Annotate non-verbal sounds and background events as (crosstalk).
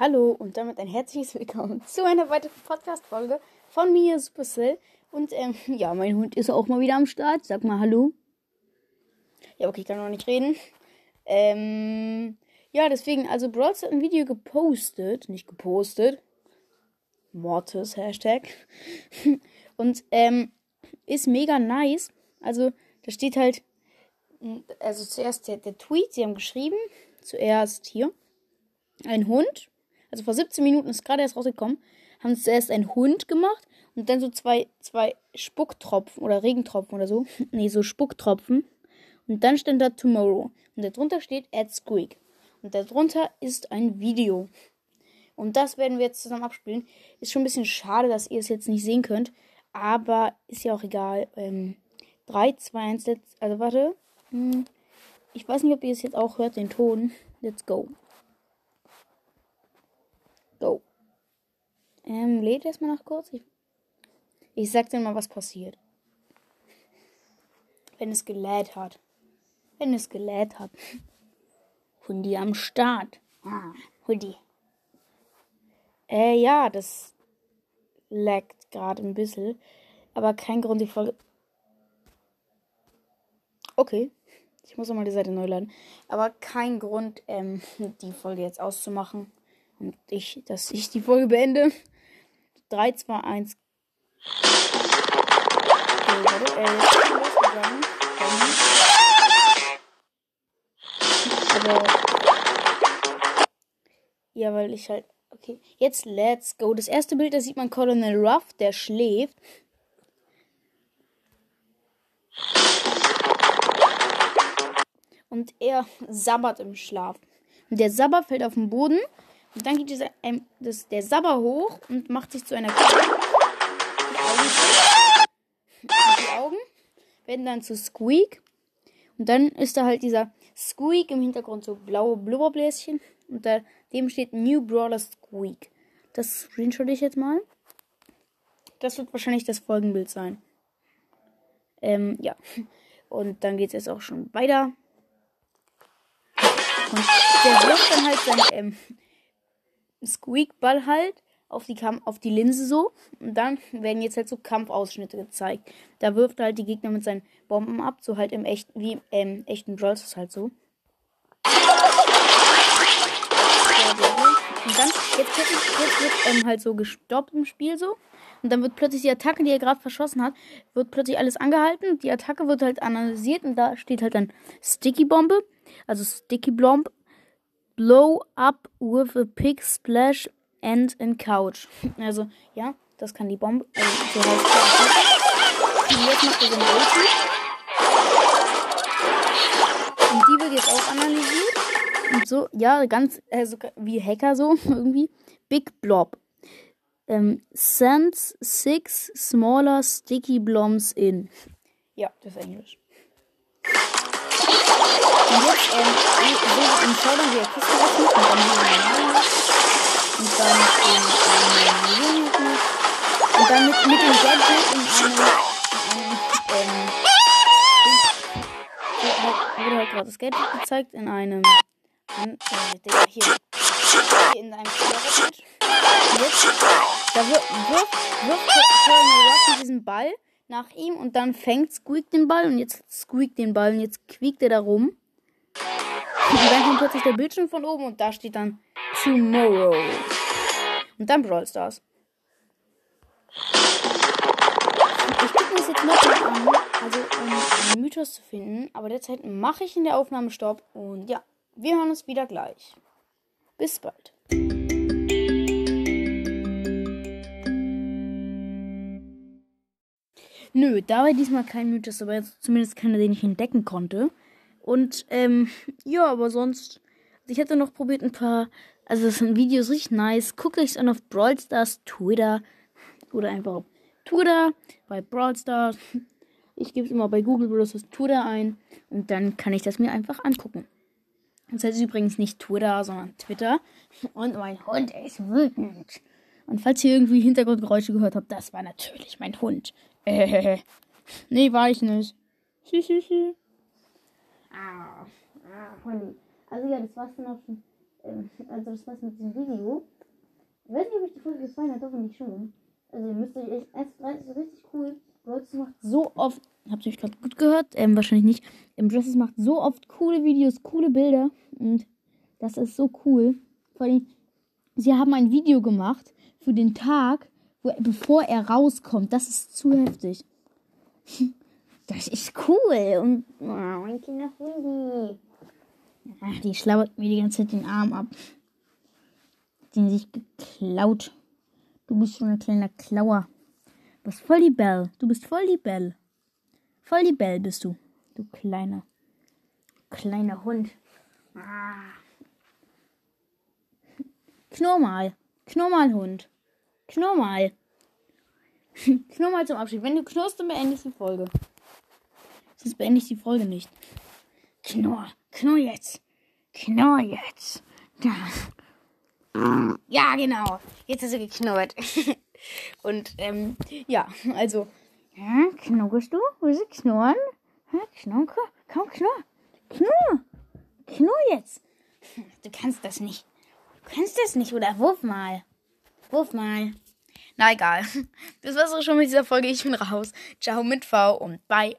Hallo und damit ein herzliches Willkommen zu einer weiteren Podcast-Folge von mir, Supercell. Und ähm, ja, mein Hund ist auch mal wieder am Start. Sag mal Hallo. Ja, okay, ich kann noch nicht reden. Ähm, ja, deswegen, also Brawls hat ein Video gepostet, nicht gepostet. Mortis, Hashtag. (laughs) Und ähm, ist mega nice. Also, da steht halt, also zuerst der, der Tweet, sie haben geschrieben, zuerst hier, ein Hund also vor 17 Minuten ist gerade erst rausgekommen, haben zuerst einen Hund gemacht und dann so zwei, zwei Spucktropfen oder Regentropfen oder so. (laughs) nee, so Spucktropfen. Und dann stand da Tomorrow. Und darunter steht Add Squeak. Und darunter ist ein Video. Und das werden wir jetzt zusammen abspielen. Ist schon ein bisschen schade, dass ihr es jetzt nicht sehen könnt. Aber ist ja auch egal. Ähm, 3, 2, 1, let's, also warte. Hm, ich weiß nicht, ob ihr es jetzt auch hört, den Ton. Let's. Go. Ähm, lädt erstmal noch kurz. Ich, ich sag dir mal, was passiert. Wenn es gelädt hat. Wenn es gelädt hat. (laughs) Hundi am Start. Ah, Hundi. Äh, ja, das laggt gerade ein bisschen. Aber kein Grund, die Folge. Okay. Ich muss nochmal die Seite neu laden. Aber kein Grund, ähm, (laughs) die Folge jetzt auszumachen. Und ich, dass ich die Folge beende. 3, 2, 1. Okay, warte, äh, Aber. Ja, weil ich halt. Okay, jetzt let's go. Das erste Bild, da sieht man Colonel Ruff, der schläft. Und er sabbert im Schlaf. Und der Sabber fällt auf den Boden und dann geht dieser, ähm, das, der Sabber hoch und macht sich zu einer Kugel. Die die Augen werden dann zu Squeak. Und dann ist da halt dieser Squeak im Hintergrund, so blaue Blubberbläschen. Und da dem steht New Brawler Squeak. Das screenshot ich jetzt mal. Das wird wahrscheinlich das Folgenbild sein. Ähm, ja. Und dann geht es jetzt auch schon weiter. Und der wirft dann halt sein, ähm, Squeakball halt auf die, Kam auf die Linse so. Und dann werden jetzt halt so Kampfausschnitte gezeigt. Da wirft er halt die Gegner mit seinen Bomben ab, so halt im echten, wie im ähm, echten Brawls halt so. Und dann, jetzt, jetzt wird ähm, halt so gestoppt im Spiel so. Und dann wird plötzlich die Attacke, die er gerade verschossen hat, wird plötzlich alles angehalten. Die Attacke wird halt analysiert und da steht halt dann Sticky Bombe, also Sticky Bomb Blow up with a pig splash and a couch. Also, ja, das kann die Bombe. Also, so heißt das. Und jetzt macht er so Ulti. Und die wird jetzt auch analysiert. Und so, ja, ganz, also wie Hacker so, (laughs) irgendwie. Big Blob. Ähm, sends six smaller sticky bloms in. Ja, das ist Englisch. Und jetzt ähm, so entscheiden wir Kiste öffnen und dann hier und dann in eine und dann mit, mit dem Gadget in einem, in einem ähm, wurde halt gerade das Gadget gezeigt in einem an, äh, hier, hier in einem Gadget. Jetzt da wirft Colonel Rocky diesen Ball nach ihm und dann fängt Squeak den Ball und jetzt Squeak den Ball und jetzt quiekt er da rum. Und dann kommt plötzlich der Bildschirm von oben und da steht dann Tomorrow. Und dann Brawl Stars. Ich gucke mir das jetzt mal an, also um einen Mythos zu finden. Aber derzeit mache ich in der Aufnahme Stopp. Und ja, wir hören uns wieder gleich. Bis bald. Nö, da war diesmal kein Mythos, aber zumindest keiner, den ich entdecken konnte. Und ähm, ja, aber sonst. Also ich hätte noch probiert ein paar. Also das sind Videos richtig nice. Guckt euch an auf Brawl Stars Twitter. Oder einfach auf Twitter bei Brawl Stars. Ich gebe es immer bei Google Bros. Twitter ein. Und dann kann ich das mir einfach angucken. Das heißt übrigens nicht Twitter, sondern Twitter. Und mein Hund ist wütend. Und falls ihr irgendwie Hintergrundgeräusche gehört habt, das war natürlich mein Hund. Äh, (laughs) nee, war ich nicht. Hihihi. (laughs) Ah, ah, Also ja, das war's dann auch schon ähm, also das war's mit diesem Video. Ich weiß nicht, ob euch die Folge gefallen hat, hoffentlich schon. Also ihr müsst euch echt 1 3 ist richtig cool. Bros macht so oft, habt ihr euch gerade gut gehört? Ähm, wahrscheinlich nicht. Ähm, Dresses macht so oft coole Videos, coole Bilder. Und das ist so cool. Vor allem, sie haben ein Video gemacht für den Tag, wo, bevor er rauskommt. Das ist zu heftig. (laughs) Das ist cool. Und oh, mein kleiner Hundi. Ach, die schlabbert mir die ganze Zeit den Arm ab. Den sich geklaut. Du bist schon ein kleiner Klauer. Du bist voll die Belle. Du bist voll die Belle. Voll die Belle bist du. Du kleiner. Kleiner Hund. Ah. Knurr mal. Knurr mal, Hund. Knurr mal. (laughs) knurr mal zum Abschied. Wenn du knurrst, dann beendest die Folge. Sonst beende ich die Folge nicht. Knurr. Knurr jetzt. Knurr jetzt. Da. Ja, genau. Jetzt ist er geknurrt. (laughs) Und, ähm, ja, also. Ja, knurrst du? Willst du knurren? Ja, knurr, komm, knurr. Knurr. Knurr jetzt. Du kannst das nicht. Du kannst das nicht, oder? Wurf mal. Wurf mal. Na egal. (laughs) Das war's auch schon mit dieser Folge. Ich bin raus. Ciao mit V und bye.